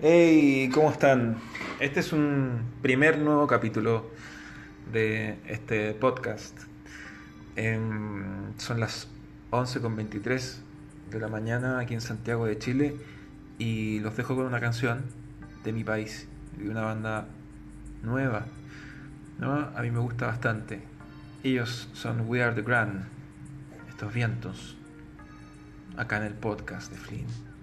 Hey, ¿cómo están? Este es un primer nuevo capítulo de este podcast. Em, son las 11.23 de la mañana aquí en Santiago de Chile y los dejo con una canción de mi país, de una banda nueva. A mí me gusta bastante. Ellos son We Are the Grand, estos vientos, acá en el podcast de Flynn.